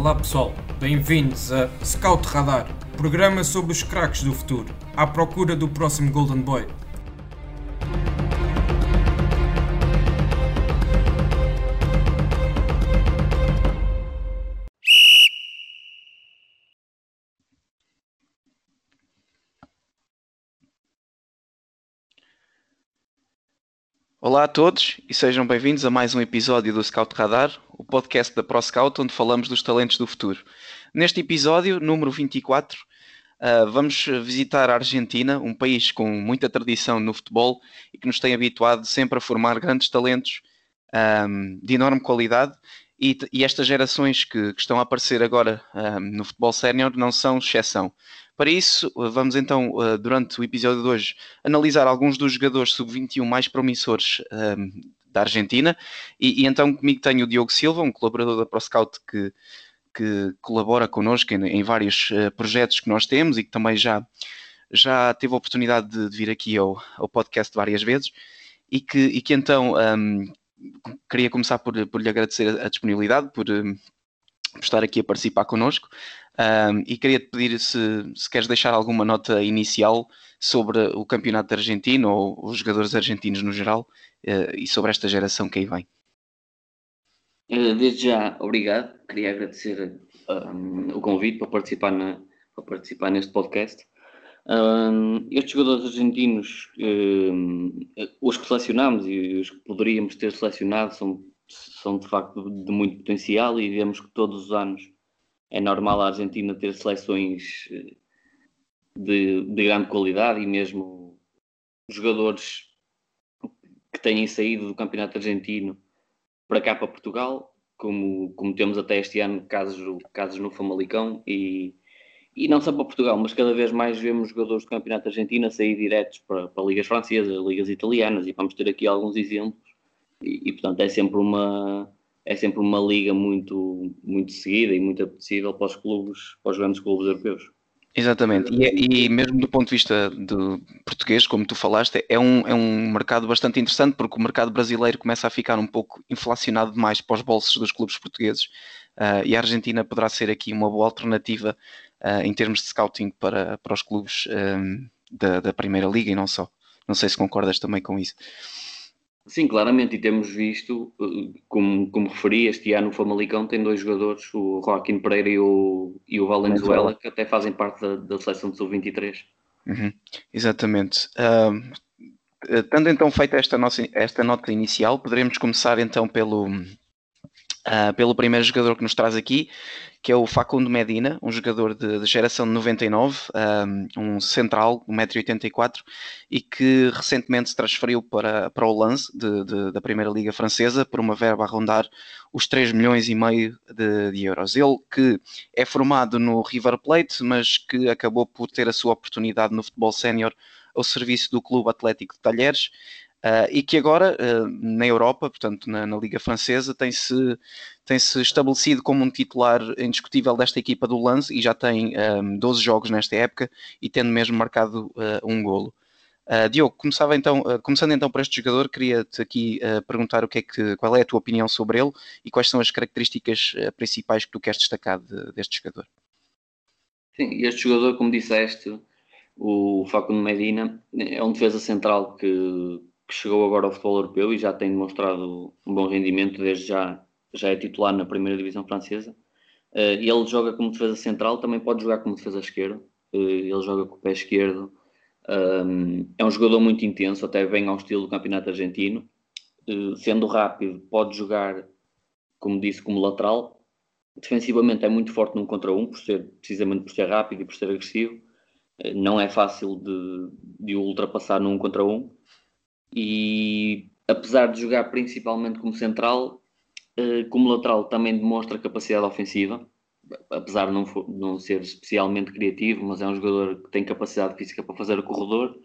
Olá pessoal, bem-vindos a Scout Radar, programa sobre os craques do futuro, à procura do próximo Golden Boy. Olá a todos e sejam bem-vindos a mais um episódio do Scout Radar, o podcast da ProScout onde falamos dos talentos do futuro. Neste episódio, número 24, uh, ah, vamos visitar a Argentina, um país com muita tradição no futebol e que nos tem habituado sempre a formar grandes talentos um, de enorme qualidade e, estas gerações que, estão a aparecer agora um, no futebol sénior não são exceção. Para isso, vamos então, eh, durante o episódio de hoje, analisar alguns dos jogadores sub-21 mais promissores um, ehm, da Argentina. E, e, então comigo tenho o Diogo Silva, um colaborador da ProScout que, que colabora connosco em, em vários uh, projetos que nós temos e que também já, já teve a oportunidade de, de vir aqui ao, ao podcast várias vezes. E que, e que então um, ehm, queria começar por, por lhe agradecer a disponibilidade, por, um, por estar aqui a participar connosco. Um, e queria te pedir se, se queres deixar alguma nota inicial sobre o campeonato argentino ou os jogadores argentinos no geral uh, e sobre esta geração que aí vem. Eh, desde já, obrigado. Queria agradecer um, o convite para participar, na, para participar neste podcast. Um, estes jogadores argentinos, um, os que selecionámos e os que poderíamos ter selecionado, são, são de facto de muito potencial e vemos que todos os anos é normal a Argentina ter seleções eh, de, de grande qualidade e mesmo jogadores que têm saído do campeonato argentino para cá para Portugal, como, como temos até este ano casos, casos no Famalicão e, e não só para Portugal, mas cada vez mais vemos jogadores do campeonato argentino a sair diretos para, para ligas francesas, ligas italianas e vamos ter aqui alguns exemplos e, portanto é sempre uma é sempre uma liga muito, muito seguida e muito apetecível para os clubes, para os grandes clubes europeus. Exatamente, e, é, e, mesmo do ponto de vista do português, como tu falaste, é um, é um mercado bastante interessante porque o mercado brasileiro começa a ficar um pouco inflacionado demais para os bolsos dos clubes portugueses uh, e a Argentina poderá ser aqui uma boa alternativa uh, em termos de scouting para, para os clubes um, da, da Primeira Liga e não só. Não sei se concordas também com isso. Sim, claramente, e temos visto, eh, como, como referi, este ano o Famalicão tem dois jogadores, o Joaquim Pereira e o, e o Valenzuela, que até fazem parte da, da seleção do Sub-23. Uhum, exatamente. Uh, tendo então feita esta, nossa, esta nota inicial, poderemos começar então pelo, uh, pelo primeiro jogador que nos traz aqui, que é o Facundo Medina, um jogador de, de geração de 99, um, um central, 1,84m, e que recentemente se transferiu para, para o Lens, de, de, da Primeira Liga Francesa, por uma verba a rondar os 3 milhões e meio de, de, euros. Ele que é formado no River Plate, mas que acabou por ter a sua oportunidade no futebol sénior ao serviço do Clube Atlético de Talheres, Uh, e que agora uh, na Europa, portanto na, na Liga Francesa, tem-se tem -se estabelecido como um titular indiscutível desta equipa do Lance e já tem um, 12 jogos nesta época e tendo mesmo marcado uh, um golo. Diogo, começava então, começando então por este jogador, queria-te aqui perguntar o que é que, qual é a tua opinião sobre ele e quais são as características principais que tu queres destacar de, deste jogador. Sim, este jogador, como disseste, o Facundo Medina, é um defesa central que que chegou agora ao futebol europeu e já tem demonstrado um bom rendimento, desde já, já é titular na primeira divisão francesa. Uh, ele joga como defesa central, também pode jogar como defesa esquerda. Uh, ele joga com o pé esquerdo. Um, é um jogador muito intenso, até bem ao estilo do campeonato argentino. Uh, sendo rápido, pode jogar, como disse, como lateral. Defensivamente é muito forte num contra um, por ser, precisamente por ser rápido e por ser agressivo. não é fácil de, de ultrapassar num contra um e apesar de jogar principalmente como central, eh, como lateral também demonstra capacidade ofensiva, apesar de não, for, não ser especialmente criativo, mas é um jogador que tem capacidade física para fazer o corredor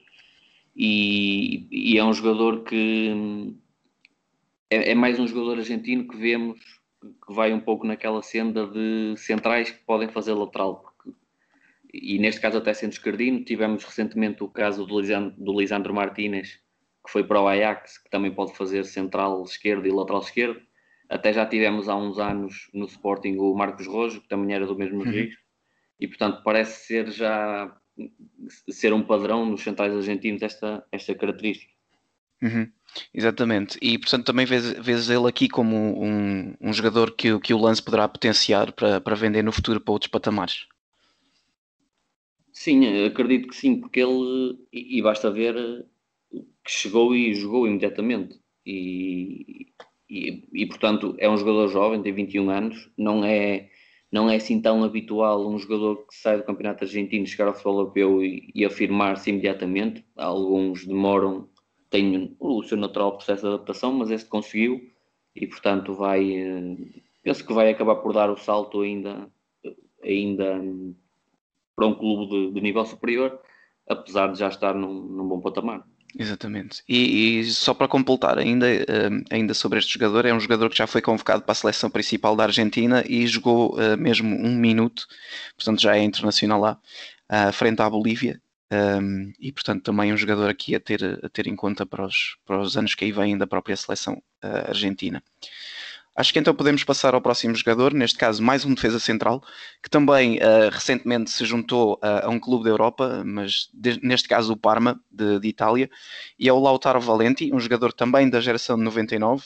e, e é um jogador que é, é, mais um jogador argentino que vemos que vai um pouco naquela senda de centrais que podem fazer lateral. E neste caso até sendo esquerdino, tivemos recentemente o caso do Lisandro, do Lisandro Martínez, que foi para o Ajax, que também pode fazer central esquerdo e lateral esquerdo. Até já tivemos há uns anos no Sporting o Marcos Rojo, que também era do mesmo uhum. e portanto parece ser já ser um padrão nos centrais argentinos esta, esta característica. Uhum. Exatamente, e portanto também vês, vês ele aqui como um, um jogador que, que o Lance poderá potenciar para, para vender no futuro para outros patamares. Sim, acredito que sim, porque ele, e basta ver que chegou e jogou imediatamente. E, e, e, portanto é um jogador jovem, tem 21 anos, não é, não é assim tão habitual um jogador que sai do campeonato argentino chegar ao futebol europeu e, e afirmar-se imediatamente. Alguns demoram, têm o seu natural processo de adaptação, mas este conseguiu e portanto vai, eh, penso que vai acabar por dar o salto ainda, ainda para um clube de, de nível superior, apesar de já estar num, num bom patamar. Exatamente. E, e, só para completar ainda, uh, ainda sobre este jogador, é um jogador que já foi convocado para a seleção principal da Argentina e jogou uh, mesmo um minuto, portanto já é internacional lá, uh, frente à Bolívia. Um, ehm, e portanto também um jogador aqui a ter, a ter em conta para os, para os anos que aí vêm da própria seleção argentina. Acho que então podemos passar ao próximo jogador, neste caso mais um defesa central, que também uh, recentemente se juntou uh, a um clube da Europa, mas de, neste caso o Parma, de, de, Itália, e é o Lautaro Valenti, um jogador também da geração de 99,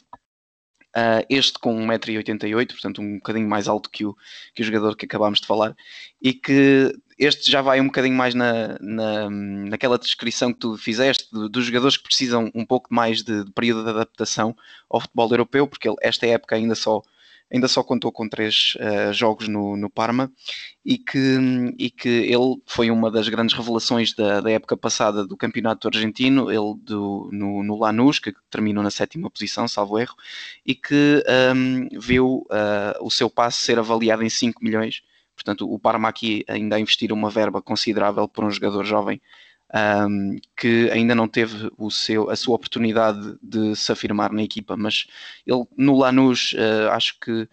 Uh, este com 1,88m, portanto um bocadinho mais alto que o, que o jogador que acabámos de falar, e que este já vai um bocadinho mais na, na, naquela descrição que tu fizeste dos jogadores que precisam um pouco mais de, de, período de adaptação ao futebol europeu, porque ele, esta época ainda só ainda só contou com três uh, jogos no, no, Parma e que, e que ele foi uma das grandes revelações da, da época passada do campeonato argentino, ele do, no, no Lanús, que terminou na sétima posição, salvo erro, e que um, viu uh, o seu passe ser avaliado em 5 milhões. Portanto, o Parma aqui ainda a investir uma verba considerável por um jogador jovem um, que ainda não teve o seu, a sua oportunidade de se afirmar na equipa, mas ele no Lanús uh, acho que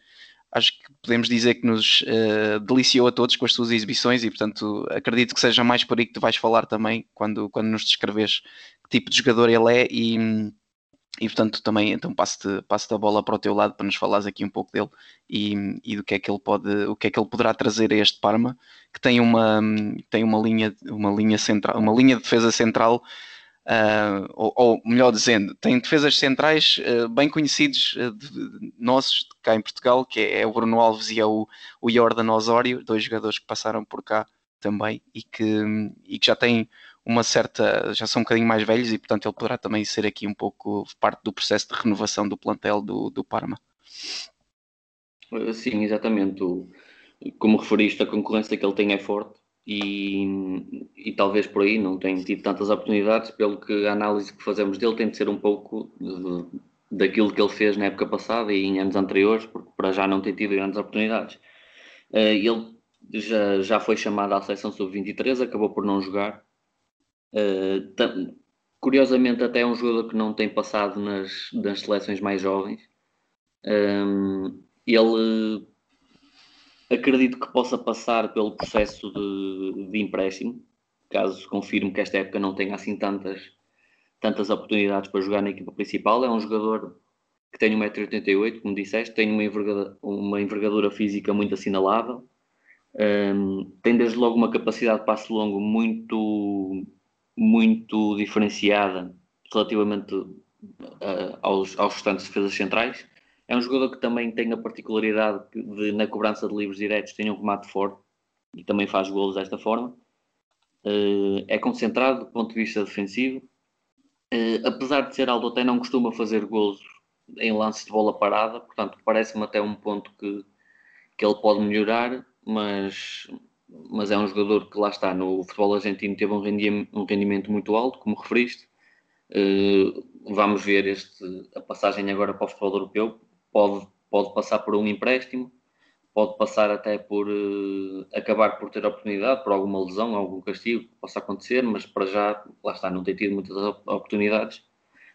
acho que podemos dizer que nos uh, deliciou a todos com as suas exibições e portanto acredito que seja mais por aí que tu vais falar também quando, quando nos descreves que tipo de jogador ele é e e portanto também então passo-te passo a bola para o teu lado para nos falares aqui um pouco dele e, e, do que é que ele pode o que é que ele poderá trazer a este Parma que tem uma tem uma linha uma linha central uma linha de defesa central uh, ou, ou, melhor dizendo tem defesas centrais uh, bem conhecidos uh, de, nossos cá em Portugal que é, é, o Bruno Alves e é o, o Jordan Osório dois jogadores que passaram por cá também e que, e que já têm uma certa, já são um bocadinho mais velhos e portanto ele poderá também ser aqui um pouco parte do processo de renovação do plantel do, do Parma. Sim, exatamente. Como referiste, a concorrência que ele tem é forte e, e talvez por aí não tenha tido tantas oportunidades, pelo que a análise que fazemos dele tem de ser um pouco de, daquilo que ele fez na época passada e em anos anteriores, porque para já não tem tido grandes oportunidades. Uh, ele já, já foi chamado à seleção sub-23, acabou por não jogar, Uh, curiosamente, até é um jogador que não tem passado nas, nas seleções mais jovens. Um, ele acredito que possa passar pelo processo de, de empréstimo, caso confirme que esta época não tenha assim tantas, tantas oportunidades para jogar na equipa principal. É um jogador que tem 1,88m, como disseste, tem uma envergadura, uma envergadura física muito assinalável, um, tem desde logo uma capacidade de passe longo muito, muito diferenciada relativamente uh, aos, aos restantes defesas centrais. É um jogador que também tem a particularidade de, na cobrança de livros diretos, tem um remate forte e também faz golos desta forma. Uh, é concentrado do ponto de vista defensivo. Uh, apesar de ser alto, até não costuma fazer golos em lances de bola parada, portanto, parece-me até um ponto que, que ele pode melhorar, mas, mas é um jogador que lá está, no futebol argentino teve um rendimento, um rendimento muito alto, como referiste. Uh, vamos ver este, a passagem agora para o futebol europeu. Pode, pode passar por um empréstimo, pode passar até por uh, acabar por ter oportunidade, por alguma lesão, algum castigo que possa acontecer, mas para já, lá está, não tem tido muitas oportunidades.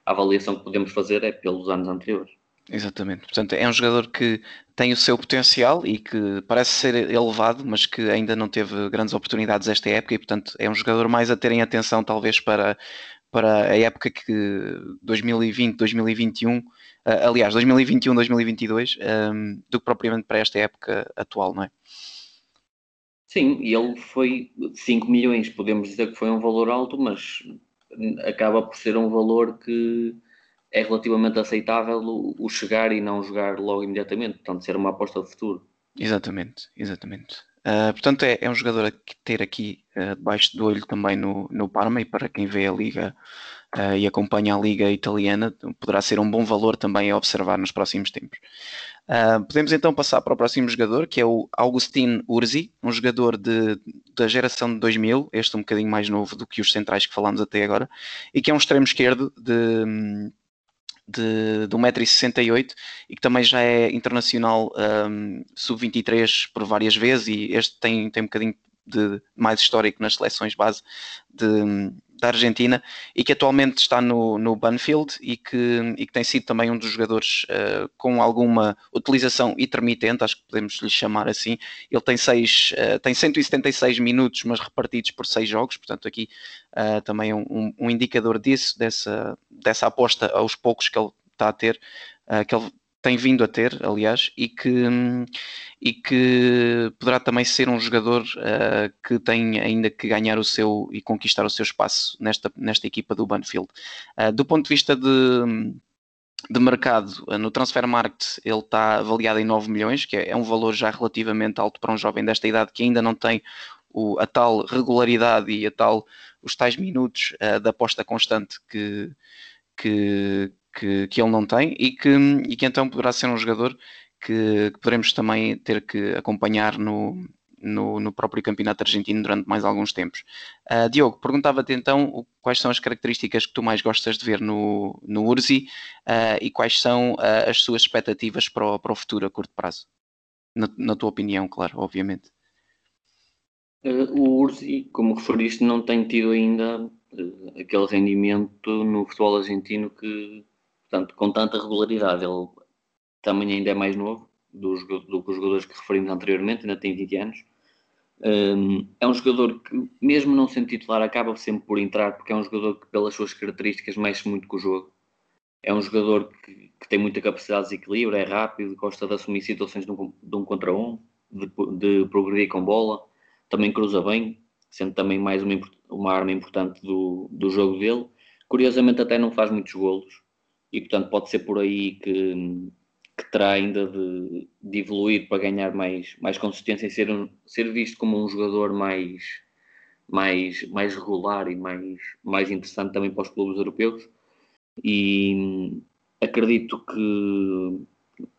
A avaliação que podemos fazer é pelos anos anteriores. Exatamente. Portanto, é um jogador que tem o seu potencial e que parece ser elevado, mas que ainda não teve grandes oportunidades esta época e, portanto, é um jogador mais a terem atenção, talvez, para, para a época que 2020, 2021, uh, aliás, 2021, 2022, um, do que propriamente para esta época atual, não é? Sim, e ele foi 5 milhões, podemos dizer que foi um valor alto, mas acaba por ser um valor que é relativamente aceitável o chegar e não jogar logo imediatamente, portanto, ser uma aposta de futuro. Exatamente, exatamente. Uh, portanto, é, é, um jogador a ter aqui uh, debaixo do olho também no, no Parma e para quem vê a Liga uh, e acompanha a Liga Italiana, poderá ser um bom valor também a observar nos próximos tempos. podemos então passar para o próximo jogador, que é o Augustin Urzi, um jogador de, da geração de 2000, este um bocadinho mais novo do que os centrais que falámos até agora, e que é um extremo esquerdo de de, de 1,68m e que também já é internacional um, sub-23 por várias vezes e este tem, tem um bocadinho de mais histórico nas seleções base de, da Argentina e que atualmente está no, no Banfield e que, e que tem sido também um dos jogadores uh, com alguma utilização intermitente, acho que podemos lhe chamar assim. Ele tem, seis, uh, tem 176 minutos, mas repartidos por seis jogos, portanto aqui uh, também é um, um, indicador disso, dessa, dessa aposta aos poucos que ele está a ter, que ele tem vindo a ter, aliás, e que, e que poderá também ser um jogador uh, que tem ainda que ganhar o seu e conquistar o seu espaço nesta, nesta equipa do Banfield. Uh, do ponto de vista de, de mercado, uh, no Transfer Market ele está avaliado em 9 milhões, que é, é, um valor já relativamente alto para um jovem desta idade que ainda não tem o, a tal regularidade e a tal, os tais minutos da aposta constante que, que, que, que ele não tem e que, e que então poderá ser um jogador que, que poderemos também ter que acompanhar no, no, no, próprio campeonato argentino durante mais alguns tempos. Uh, Diogo, perguntava-te então quais são as características que tu mais gostas de ver no, no Urzi uh, e quais são uh, as suas expectativas para o, para o futuro a curto prazo? Na, na tua opinião, claro, obviamente. o Urzi, como referiste, não tem tido ainda aquele rendimento no futebol argentino que, portanto, com tanta regularidade. Ele também ainda é mais novo do, do que os jogadores que referimos anteriormente, ainda tem 20 anos. Um, é um jogador que, mesmo não sendo titular, acaba sempre por entrar, porque é um jogador que, pelas suas características, mexe muito com o jogo. É um jogador que, que tem muita capacidade de equilíbrio, é rápido, gosta de assumir situações de um, de um contra um, de, de, progredir com bola, também cruza bem, sendo também mais uma, uma arma importante do, do jogo dele. Curiosamente, até não faz muitos golos, e portanto pode ser por aí que, que terá ainda de, de, evoluir para ganhar mais, mais consistência e ser, um, ser visto como um jogador mais, mais, mais regular e mais, mais interessante também para os clubes europeus. E acredito que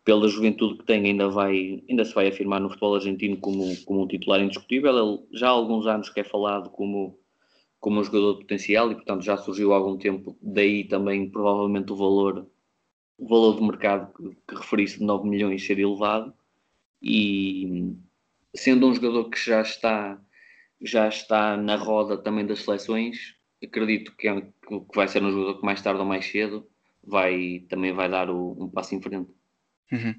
pela juventude que tem ainda vai ainda se vai afirmar no futebol argentino como, como um titular indiscutível. Ele já há alguns anos que é falado como como um jogador de potencial e, portanto, já surgiu há algum tempo. Daí também, provavelmente, o valor, o valor do mercado que, que referiste de 9 milhões ser elevado. E sendo um jogador que já está, já está na roda também das seleções, acredito que, é, que vai ser um jogador que mais tarde ou mais cedo vai, também vai dar o, um passo em frente. Uhum.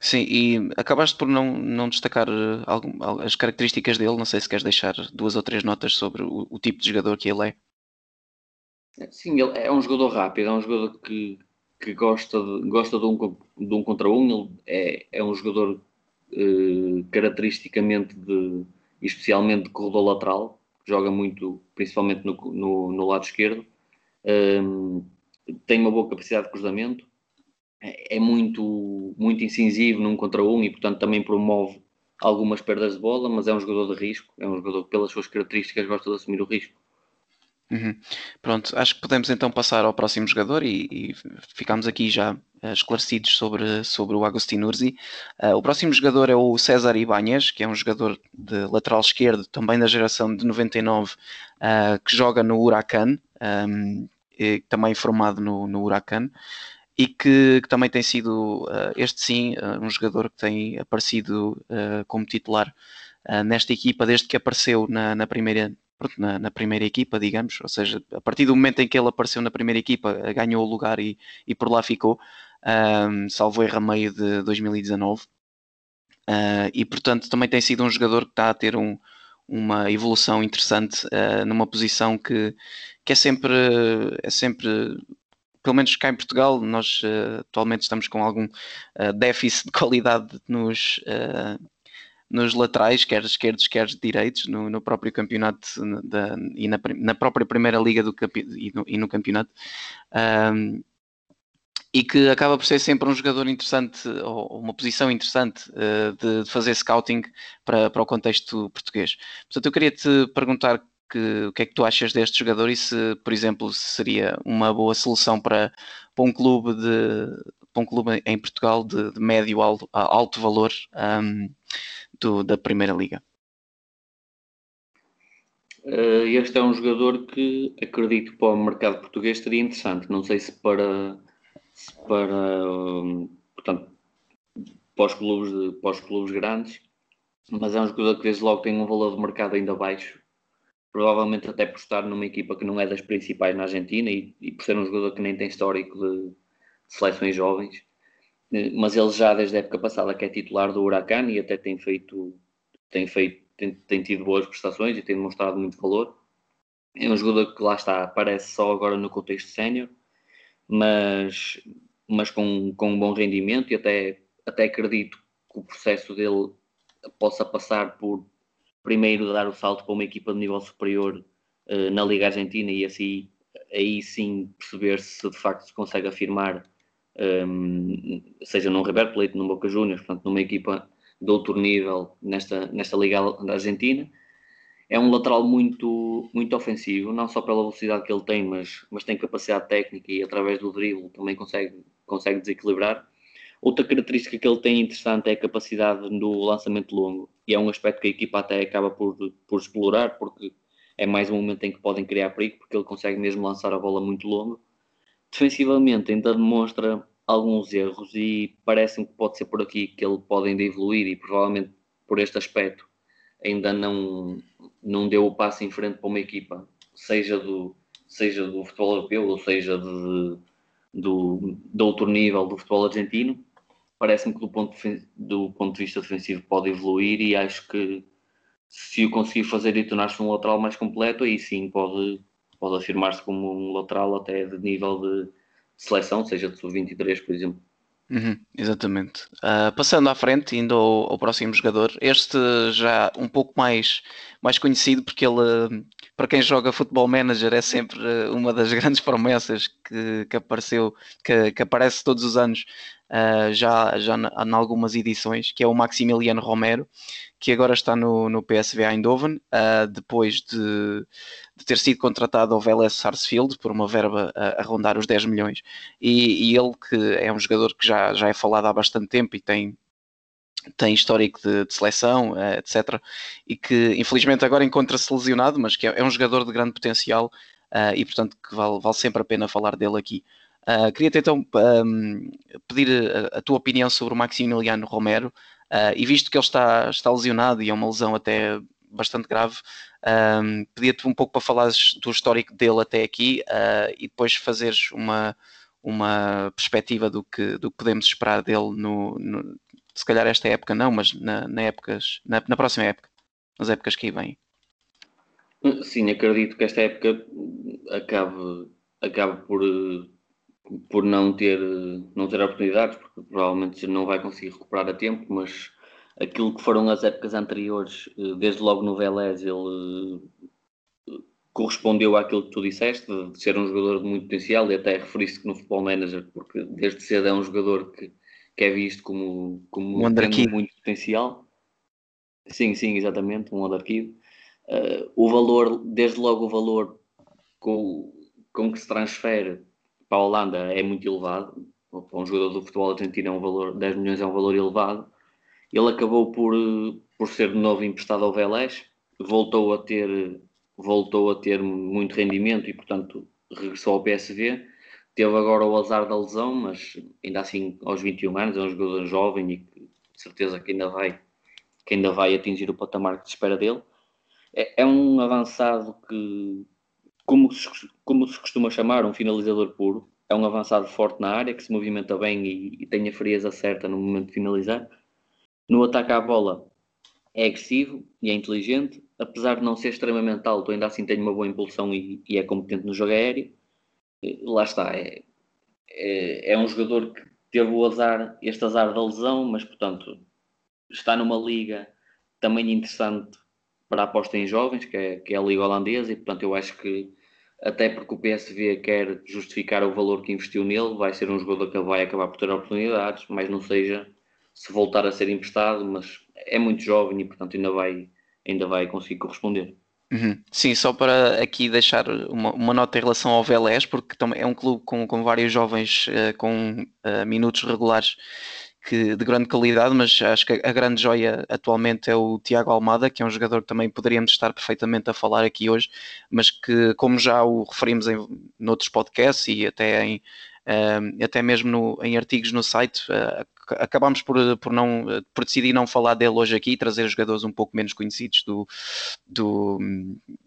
Sim, e acabaste por não, não destacar eh, algum, as características dele. Não sei se queres deixar duas ou três notas sobre o, o tipo de jogador que ele é. Sim, ele é um jogador rápido, é um jogador que, que gosta, de, gosta de, um, de um contra um. Ele é, é um jogador eh, caracteristicamente de, especialmente de corredor lateral, joga muito, principalmente no, no, no lado esquerdo. Um, tem uma boa capacidade de cruzamento é, é muito, muito incisivo num contra um e, portanto, também promove algumas perdas de bola, mas é um jogador de risco, é um jogador que, pelas suas características, gosta de assumir o risco. Uhum. Pronto, acho que podemos então passar ao próximo jogador e, e ficamos aqui já uh, esclarecidos sobre, sobre o Agostinho Urzi. Uh, o próximo jogador é o César Ibanez, que é um jogador de lateral esquerdo, também da geração de 99, uh, eh, que joga no Huracan, um, ehm, também formado no, no Huracan e que, que, também tem sido, uh, este sim, uh, um jogador que tem aparecido uh, como titular nesta equipa desde que apareceu na, na primeira. Na, na, primeira equipa, digamos, ou seja, a partir do momento em que ele apareceu na primeira equipa, ganhou o lugar e, e por lá ficou, um, salvo erro a meio de 2019. e portanto também tem sido um jogador que está a ter um, uma evolução interessante uh, numa posição que, que é sempre é sempre pelo menos cá em Portugal nós uh, atualmente estamos com algum uh, déficit de qualidade nos nos laterais, quer esquerdos, quer direitos, no, no próprio campeonato da, e na, na, própria primeira liga do, e, no, e no campeonato. Um, e que acaba por ser sempre um jogador interessante ou uma posição interessante uh, de, de, fazer scouting para, para o contexto português. Portanto, eu queria te perguntar que, o que é que tu achas deste jogador e se, por exemplo, seria uma boa solução para, para um clube de para um clube em Portugal de, de médio alto, alto valor um, do, da Primeira Liga. Uh, este é um jogador que acredito para o mercado português seria interessante. Não sei se para para, um, portanto, para os, clubes para os clubes grandes, mas é um jogador que desde logo tem um valor de mercado ainda baixo, provavelmente até por estar numa equipa que não é das principais na Argentina e, e por ser um jogador que nem tem histórico de, de, seleções jovens, eh, mas ele já desde a época passada que é titular do Huracan e até tem feito, tem feito, tem, tem tido boas prestações e tem demonstrado muito valor. É um jogador que lá está, aparece só agora no contexto sénior, mas, mas com, com um bom rendimento e até, até acredito que o processo dele possa passar por primeiro dar o salto para uma equipa de nível superior uh, na Liga Argentina e assim aí sim perceber se de facto se consegue afirmar um, ehm, seja num River Plate, num Boca Juniors, portanto numa equipa de outro nível nesta, nesta Liga Argentina é um lateral muito, muito ofensivo, não só pela velocidade que ele tem, mas, mas tem capacidade técnica e através do drible também consegue, consegue desequilibrar. Outra característica que ele tem interessante é a capacidade do lançamento longo, e é um aspecto que a equipa até acaba por, por explorar, porque é mais um momento em que podem criar perigo, porque ele consegue mesmo lançar a bola muito longo. Defensivamente ainda demonstra alguns erros e parece-me que pode ser por aqui que ele pode ainda evoluir e provavelmente por este aspecto ainda não, não deu o passo em frente para uma equipa, seja do, seja do futebol europeu ou seja de, do, de outro nível do futebol argentino. Parece-me que do ponto, de, do ponto de vista defensivo pode evoluir e acho que se o conseguir fazer e tornar-se um lateral mais completo, aí sim pode, pode afirmar-se como um lateral até de nível de seleção, seja de sub-23, por exemplo. Uhum, exatamente. Uh, passando à frente, indo ao, ao, próximo jogador, este já um pouco mais, mais conhecido, porque ele, para quem joga Futebol Manager, é sempre uma das grandes promessas que, que apareceu, que, que aparece todos os anos, uh, já, já em algumas edições, que é o Maximiliano Romero, que agora está no, no PSV Eindhoven, uh, depois de, de, ter sido contratado ao Vélez Sarsfield por uma verba a, a rondar os 10 milhões. E, e, ele, que é um jogador que já, já é falado há bastante tempo e tem, tem histórico de, de seleção, etc. E que infelizmente agora encontra-se lesionado, mas que é, é, um jogador de grande potencial uh, e portanto que vale, vale sempre a pena falar dele aqui. Uh, Queria-te então um, pedir a, a, tua opinião sobre o Maximiliano Romero, Uh, e visto que ele está, está lesionado e é uma lesão até bastante grave, um, pedia-te um pouco para falares do histórico dele até aqui uh, e depois fazeres uma, uma perspectiva do que, do que podemos esperar dele no, no se calhar esta época não, mas na, na, épocas, na, na próxima época, nas épocas que aí vêm. Sim, acredito que esta época acabe, acabe por por não ter, não ter oportunidades, porque provavelmente não vai conseguir recuperar a tempo, mas aquilo que foram as épocas anteriores, eh, desde logo no Vélez, ele eh, correspondeu àquilo que tu disseste, de ser um jogador de muito potencial, e até referiste que no Futebol Manager, porque desde cedo é um jogador que, que é visto como, como um tendo muito potencial. Sim, sim, exatamente, um underkid. Uh, o valor, desde logo o valor com, com que se transfere para a Holanda é muito elevado, para um jogador do futebol argentino é um valor, 10 milhões é um valor elevado. Ele acabou por, por ser de novo emprestado ao Vélez, voltou a ter voltou a ter muito rendimento e portanto regressou ao PSV. Teve agora o azar da lesão, mas ainda assim aos 21 anos é um jogador jovem e de certeza que ainda vai que ainda vai atingir o patamar que se espera dele. É, é um avançado que como se, como se costuma chamar, um finalizador puro. É um avançado forte na área, que se movimenta bem e, e tem a frieza certa no momento de finalizar. No ataque à bola, é agressivo e é inteligente, apesar de não ser extremamente alto, ainda assim tem uma boa impulsão e, e é competente no jogo aéreo. Lá está, é, é, é, um jogador que teve o azar, este azar da lesão, mas portanto está numa liga também interessante para a aposta em jovens, que é, que é a liga holandesa, e portanto eu acho que até porque o PSV quer justificar o valor que investiu nele, vai ser um jogador que vai acabar por ter oportunidades, mas não seja se voltar a ser emprestado, mas é muito jovem e portanto ainda vai, ainda vai conseguir corresponder. Uhum. Sim, só para aqui deixar uma, uma, nota em relação ao Velés, porque também é um clube com, com vários jovens uh, com uh, minutos regulares que, de grande qualidade, mas acho que a, grande joia atualmente é o Tiago Almada, que é um jogador que também poderíamos estar perfeitamente a falar aqui hoje, mas que, como já o referimos em noutros podcasts e até em, uh, até mesmo no, em artigos no site, uh, por, por, não, por decidir não falar dele hoje aqui e trazer jogadores um pouco menos conhecidos do, do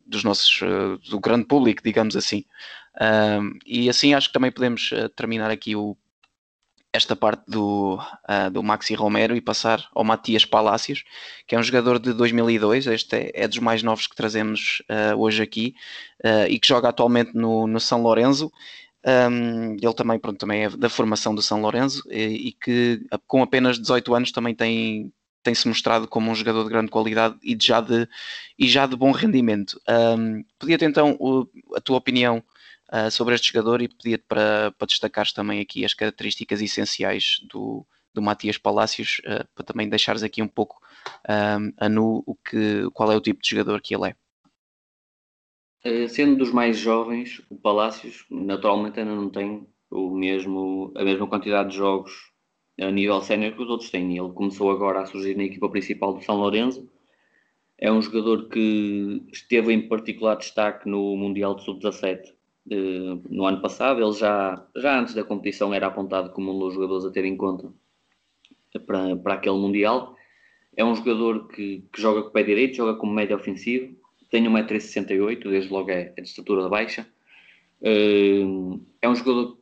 dos nossos, do grande público, digamos assim. Um, e assim acho que também podemos terminar aqui o, esta parte do, uh, do Maxi Romero e passar ao Matias Palácios, que é um jogador de 2002, este é, é dos mais novos que trazemos uh, hoje aqui, uh, e que joga atualmente no, no São Lourenço, um, ele também, pronto, também é da formação do São Lourenço e, e, que com apenas 18 anos também tem, tem se mostrado como um jogador de grande qualidade e já de, e já de bom rendimento. Um, Podia-te então o, a tua opinião uh, sobre este jogador e pedia-te para, para destacares também aqui as características essenciais do, do Matias Palácios, uh, para também deixares aqui um pouco a nu o que, qual é o tipo de jogador que ele é. Eh, sendo dos mais jovens, o Palácios naturalmente ainda não tem o mesmo, a mesma quantidade de jogos a nível sénior que os outros têm. Ele começou agora a surgir na equipa principal do São Lourenço. É um jogador que esteve em particular destaque no Mundial de Sub-17 no ano passado. Ele já, já antes da competição era apontado como um dos jogadores a ter em conta para, para aquele Mundial. É um jogador que, que joga com o pé direito, joga como médio ofensivo, tem 1,68m, desde logo é, é de estatura baixa. Uh, é um jogador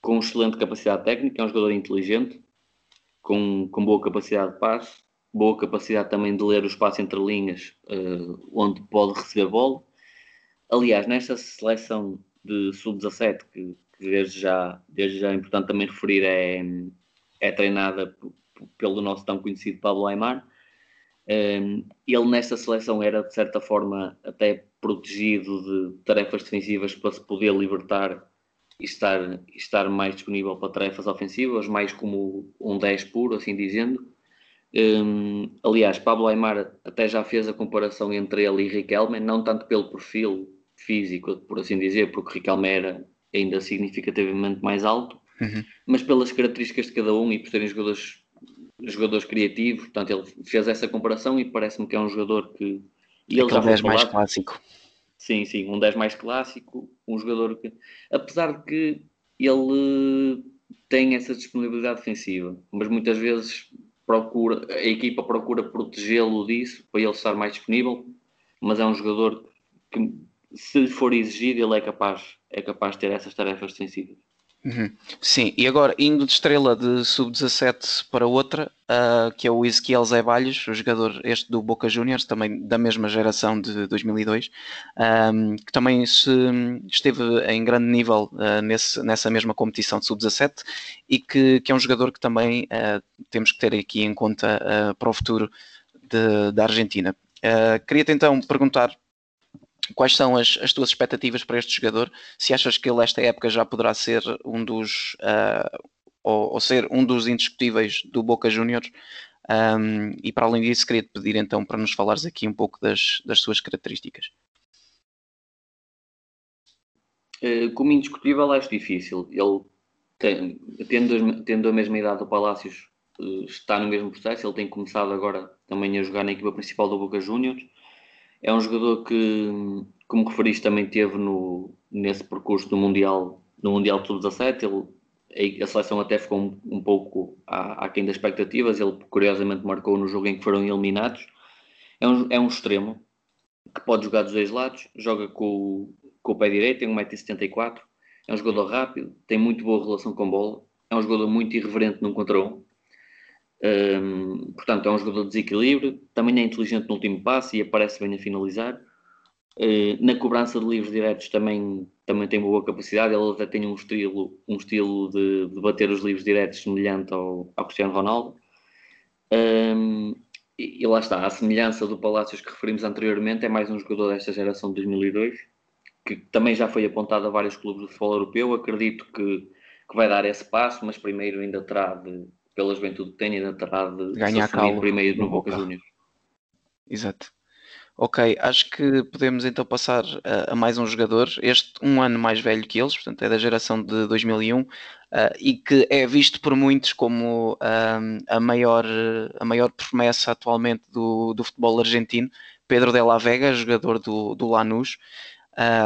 com excelente capacidade técnica, é um jogador inteligente, com, com boa capacidade de passe, boa capacidade também de ler o espaço entre linhas, uh, onde pode receber bola. Aliás, nesta seleção de sub-17, que, que, desde, já, desde já é importante também referir, é, é treinada pelo nosso tão conhecido Pablo Aymar. Um, ele nesta seleção era de certa forma até protegido de tarefas defensivas para se poder libertar e estar, estar mais disponível para tarefas ofensivas, mais como um 10 puro, assim dizendo. Um, aliás, Pablo Aymar até já fez a comparação entre ele e Riquelme, não tanto pelo perfil físico, por assim dizer, porque Riquelme era ainda significativamente mais alto, uhum. mas pelas características de cada um e por serem jogadores jogadores criativos, portanto ele fez essa comparação e parece-me que é um jogador que e ele já 10 mais clássico. Sim, sim, um 10 mais clássico, um jogador que, apesar de que ele tem essa disponibilidade defensiva, mas muitas vezes procura, a equipa procura protegê-lo disso para ele estar mais disponível, mas é um jogador que, se for exigido, ele é capaz, é capaz de ter essas tarefas defensivas. Uhum. Sim, e agora indo de estrela de sub-17 para outra, uh, que é o Ezequiel Zé Balhos, o jogador este do Boca Juniors, também da mesma geração de 2002, um, que também se, esteve em grande nível uh, nesse, nessa mesma competição de sub-17 e que, que, é um jogador que também uh, temos que ter aqui em conta para o futuro de, da Argentina. Queria-te então perguntar Quais são as, as, tuas expectativas para este jogador? Se achas que ele esta época já poderá ser um dos uh, ou, ou, ser um dos indiscutíveis do Boca Juniors? Um, e para além disso, queria te pedir então para nos falares aqui um pouco das, das suas características. Eh, como indiscutível, acho difícil. Ele, tem, tendo, tendo a mesma idade do Palácios, eh, está no mesmo processo. Ele tem começado agora também a jogar na equipa principal do Boca Juniors é um jogador que, como referiste, também teve no, nesse percurso do Mundial, no Mundial de Sub-17. A seleção até ficou um, um pouco aquém das expectativas. Ele, curiosamente, marcou no jogo em que foram eliminados. É um, é um extremo que pode jogar dos dois lados. Joga com, com o pé direito, tem 1,74m. É um jogador rápido, tem muito boa relação com bola. É um jogador muito irreverente num contra um. Um, portanto, é um jogador de desequilíbrio, também é inteligente no último passe e aparece bem a finalizar. Uh, na cobrança de livros diretos também, também tem boa capacidade, ele até tem um estilo, um estilo de, de bater os livros diretos semelhante ao, ao Cristiano Ronaldo. Um, e, e, lá está, a semelhança do Palácios que referimos anteriormente, é mais um jogador desta geração de 2002, que também já foi apontado a vários clubes do futebol europeu. Acredito que, que vai dar esse passo, mas primeiro ainda terá de, pela juventude tem, ainda terá de ganhar calo primeiro no Boca Juniors. Exato. Ok, acho que podemos então passar a, a, mais um jogador, este um ano mais velho que eles, portanto é da geração de 2001 uh, e que é visto por muitos como uh, a, maior, a maior promessa atualmente do, do futebol argentino, Pedro de la Vega, jogador do, do Lanús.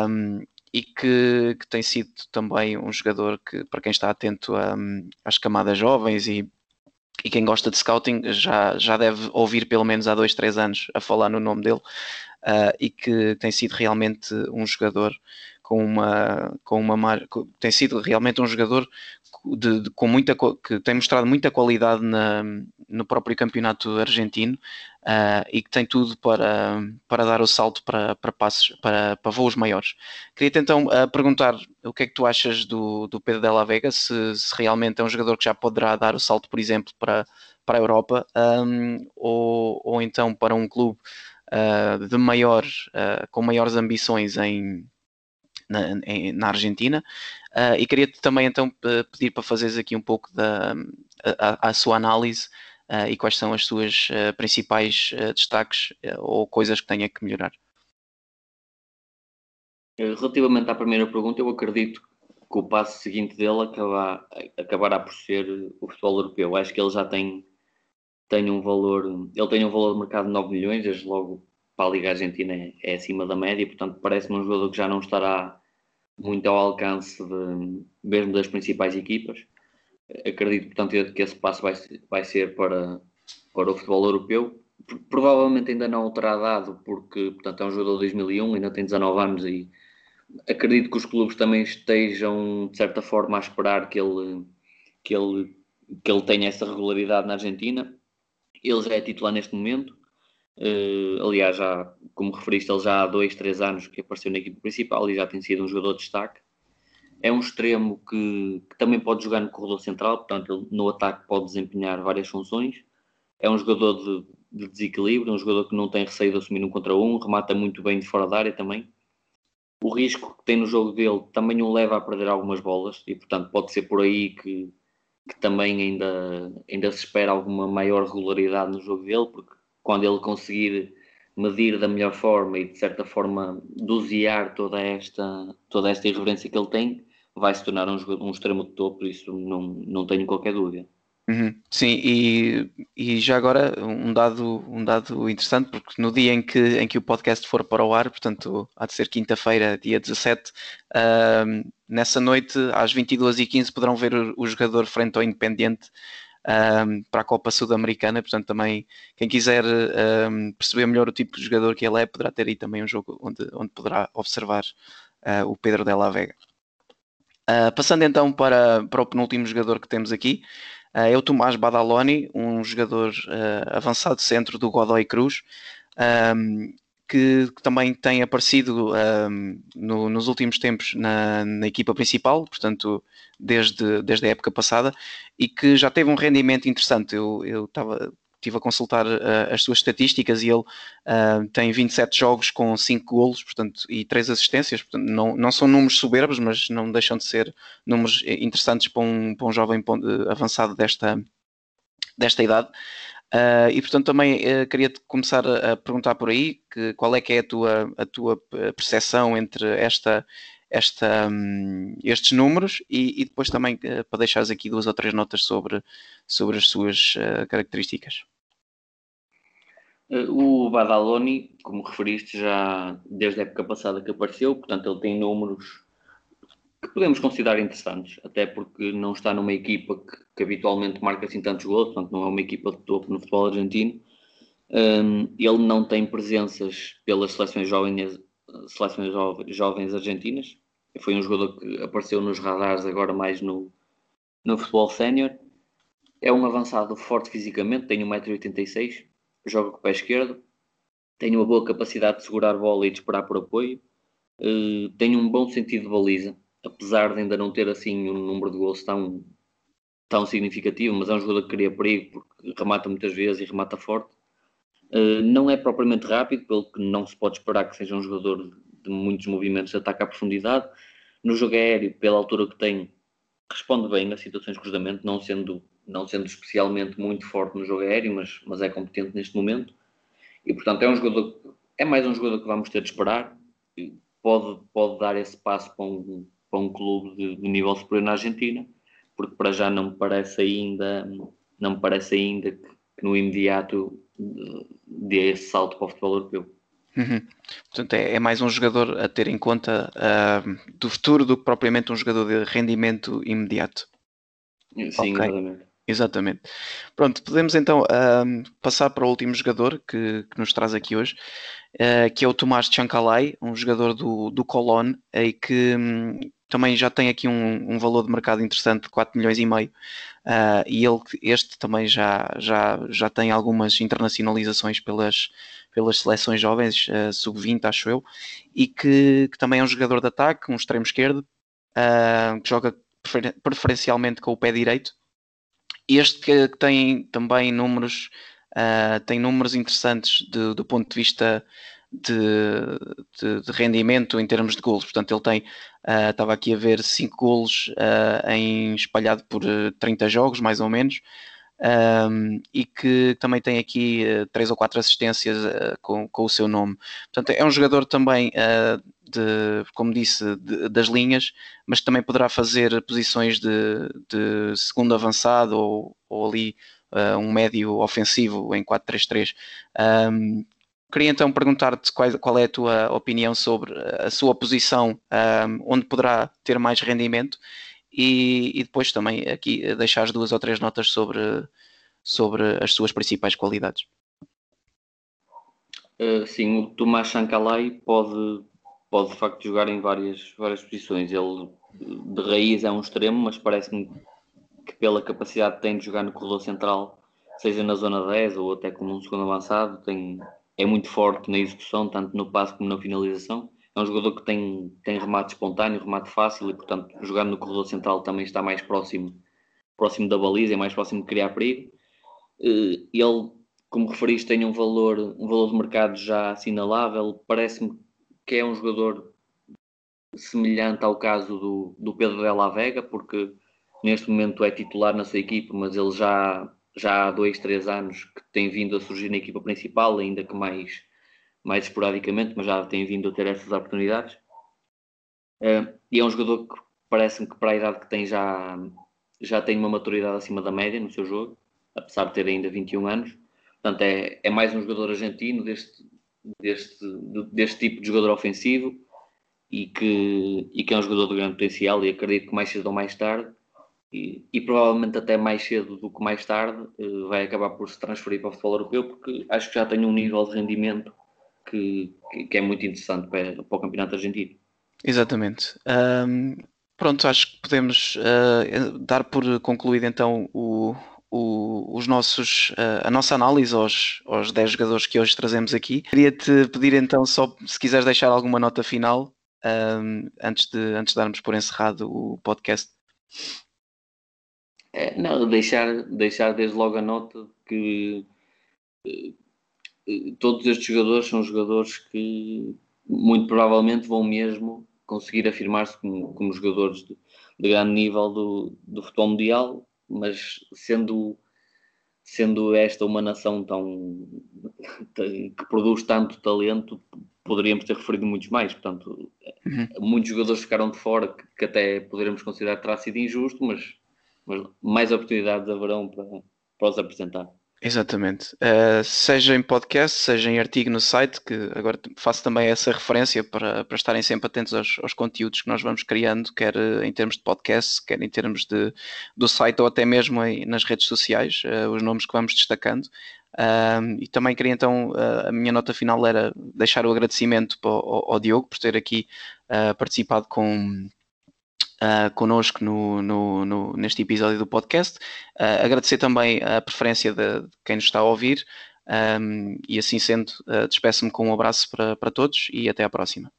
Um, e que, que, tem sido também um jogador que, para quem está atento a, às camadas jovens e e quem gosta de scouting já, já deve ouvir pelo menos há dois, três anos a falar no nome dele uh, e que tem sido realmente um jogador com uma, com uma tem sido realmente um jogador de, de, com muita que tem mostrado muita qualidade na, no próprio campeonato argentino uh, e que tem tudo para, para dar o salto para, para passos para, para voos maiores. Queria-te então uh, perguntar o que é que tu achas do, do Pedro Della Vega, se, se, realmente é um jogador que já poderá dar o salto, por exemplo, para, para a Europa um, ou, ou então para um clube uh, de maior, com maiores ambições em na, na Argentina. Uh, e queria-te também então pedir para fazeres aqui um pouco da a, a sua análise uh, e quais são as suas uh, principais destaques ou coisas que tenha que melhorar. Relativamente à primeira pergunta, eu acredito que o passo seguinte dele acaba, acabará por ser o futebol europeu. Acho que ele já tem, tem um valor, ele tem um valor de mercado de 9 milhões, desde logo para a Liga Argentina é, é acima da média, portanto parece-me um jogador que já não estará muito ao alcance de, mesmo das principais equipas. Acredito, portanto, que esse passo vai, vai ser para, para o futebol europeu. Provavelmente ainda não o terá dado, porque portanto, é um jogador de 2001, ainda tem 19 anos e acredito que os clubes também estejam, de certa forma, a esperar que ele, que ele, que ele tenha essa regularidade na Argentina. Ele já é titular neste momento. Uh, aliás, já, como referiste, ele já há dois, três anos que apareceu na equipe principal e já tem sido um jogador de destaque. É um extremo que, que também pode jogar no corredor central, portanto, no ataque pode desempenhar várias funções. É um jogador de, de desequilíbrio, um jogador que não tem receio de assumir um contra um, remata muito bem de fora da área também. O risco que tem no jogo dele também o leva a perder algumas bolas e, portanto, pode ser por aí que, que também ainda, ainda se espera alguma maior regularidade no jogo dele, porque quando ele conseguir medir da melhor forma e de certa forma dosear toda esta, toda esta irreverência que ele tem, vai se tornar um, um extremo de topo, isso não, não tenho qualquer dúvida. Uhum. Sim, e, e já agora um dado, um dado interessante, porque no dia em que, em que o podcast for para o ar, portanto há de ser quinta-feira, dia 17, uh, nessa noite às 22h15 poderão ver o, o jogador frente ao Independiente para a Copa Sul-Americana. Portanto, também quem quiser perceber melhor o tipo de jogador que ele é, poderá ter aí também um jogo onde, onde poderá observar uh, o Pedro Della Vega. Uh, passando então para, para o penúltimo jogador que temos aqui, uh, é o Tomás Badaloni, um jogador avançado centro do Godoy Cruz. Um, que, que, também tem aparecido um, no, nos últimos tempos na, na, equipa principal, portanto, desde, desde a época passada, e que já teve um rendimento interessante. Eu, eu estava estive a consultar uh, as suas estatísticas e ele uh, tem 27 jogos com 5 golos portanto, e 3 assistências. Portanto, não, não são números soberbos, mas não deixam de ser números interessantes para um, para um jovem avançado desta, desta idade. Uh, e portanto também uh, queria começar a, a, perguntar por aí que, qual é que é a tua, a tua percepção entre esta, esta, um, estes números e, e depois também uh, para deixares aqui duas ou três notas sobre, sobre as suas características. O Badaloni, como referiste, já desde a época passada que apareceu, portanto ele tem números que podemos considerar interessantes, até porque não está numa equipa que, que habitualmente marca assim tantos gols, portanto não é uma equipa de topo no futebol argentino. Um, ele não tem presenças pelas seleções jovens, seleções jovens argentinas. Foi um jogador que apareceu nos radares agora mais no, no futebol sénior. É um avançado forte fisicamente, tem 1,86m, joga com o pé esquerdo, tem uma boa capacidade de segurar bola e de esperar por apoio, uh, tem um bom sentido de baliza, apesar de ainda não ter assim um número de gols tão, tão significativo, mas é um jogador que cria perigo porque remata muitas vezes e remata forte. Uh, não é propriamente rápido, pelo que não se pode esperar que seja um jogador de muitos movimentos de ataque à profundidade. No jogo aéreo, pela altura que tem, responde bem a situações de cruzamento, não sendo, não sendo especialmente muito forte no jogo aéreo, mas, mas é competente neste momento. E portanto é um jogador, é mais um jogador que vamos ter de esperar. Pode, pode dar esse passo para um, para um clube de, de nível superior na Argentina, porque para já não me parece ainda, não me parece ainda que, que no imediato dê esse salto para o futebol europeu. Uhum. Portanto, é, é, mais um jogador a ter em conta uh, do futuro do que propriamente um jogador de rendimento imediato. Sim, okay. exatamente. Exatamente. Pronto, podemos então passar para o último jogador que, que nos traz aqui hoje, uh, que é o Tomás Chancalay, um jogador do, do Colón, e que um, também já tem aqui um, um, valor de mercado interessante de 4 milhões e meio. Uh, e ele, este também já, já, já tem algumas internacionalizações pelas, pelas seleções jovens, uh, sub-20, acho eu, e que, que, também é um jogador de ataque, um extremo esquerdo, uh, que joga prefer preferencialmente com o pé direito. Este que, tem também números, tem números interessantes de, do ponto de vista de, de, de, rendimento em termos de golos. Portanto, ele tem, uh, estava aqui a ver 5 golos uh, em, espalhado por 30 eh, jogos, mais ou menos, um, e que também tem aqui uh, 3 ou 4 assistências com, com, o seu nome. Portanto, é um jogador também, de, como disse, de, das linhas, mas também poderá fazer posições de, de segundo avançado ou, ou ali um médio ofensivo em 4-3-3. Um, Queria então perguntar-te qual, qual, é a tua opinião sobre a sua posição, um, onde poderá ter mais rendimento, e, e, depois também aqui deixar as duas ou três notas sobre, sobre as suas principais qualidades. Uh, sim, o Tomás Chancalay pode, pode de facto jogar em várias, várias posições. Ele de raiz é um extremo, mas parece-me que pela capacidade que tem de jogar no corredor central, seja na zona 10 ou até como um segundo avançado, tem, é muito forte na execução, tanto no passe como na finalização. É um jogador que tem, tem remate espontâneo, remate fácil e, portanto, jogando no corredor central também está mais próximo, próximo da baliza, é mais próximo de criar perigo. Eh, ele, como referiste, tem um valor, um valor de mercado já assinalável. Parece-me que é um jogador semelhante ao caso do, do Pedro de La Vega, porque neste momento é titular na sua equipe, mas ele já já há dois, três anos que tem vindo a surgir na equipa principal, ainda que mais, mais esporadicamente, mas já tem vindo a ter essas oportunidades. Uh, e é um jogador que parece-me que para a idade que tem já, já tem uma maturidade acima da média no seu jogo, apesar de ter ainda 21 anos. Portanto, é, é mais um jogador argentino deste, deste, deste tipo de jogador ofensivo e que, e que é um jogador de grande potencial e acredito que mais cedo ou mais tarde e, e, provavelmente até mais cedo do que mais tarde uh, vai acabar por se transferir para o futebol europeu porque acho que já tem um nível de rendimento que, que, é muito interessante para, para, o campeonato argentino. Exatamente. Um, pronto, acho que podemos uh, dar por concluído então o, o, os nossos, uh, a nossa análise aos, aos 10 jogadores que hoje trazemos aqui. Queria-te pedir então só se quiseres deixar alguma nota final um, antes, de, antes de darmos por encerrado o podcast. É, não, deixar, deixar desde logo a nota que todos estes jogadores são jogadores que muito provavelmente vão mesmo conseguir afirmar-se como, como jogadores de, de, grande nível do, do futebol mundial, mas sendo, sendo esta uma nação tão que produz tanto talento, poderíamos ter referido muitos mais. Portanto, uhum. muitos jogadores ficaram de fora que, que até poderíamos considerar que terá sido injusto, mas mas mais oportunidades haverão para, para os apresentar. Exatamente. Uh, seja em podcast, seja em artigo no site, que agora faço também essa referência para, para estarem sempre atentos aos, aos conteúdos que nós vamos criando, quer uh, em termos de podcast, quer em termos de, do site ou até mesmo nas redes sociais, uh, os nomes que vamos destacando. e também queria então, a minha nota final era deixar o agradecimento ao, ao Diogo por ter aqui participado com, uh, connosco no, no, no, neste episódio do podcast. Uh, agradecer também a preferência de, de, quem nos está a ouvir um, e assim sendo, uh, despeço-me com um abraço para, para todos e até à próxima.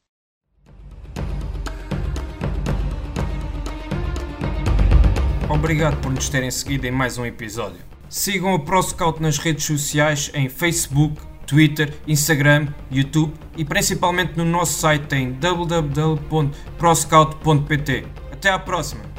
Obrigado por nos terem seguido em mais um episódio. Sigam o ProScout nas redes sociais em Facebook, Twitter, Instagram, YouTube e principalmente no nosso site em www.proscout.pt. Até à próxima!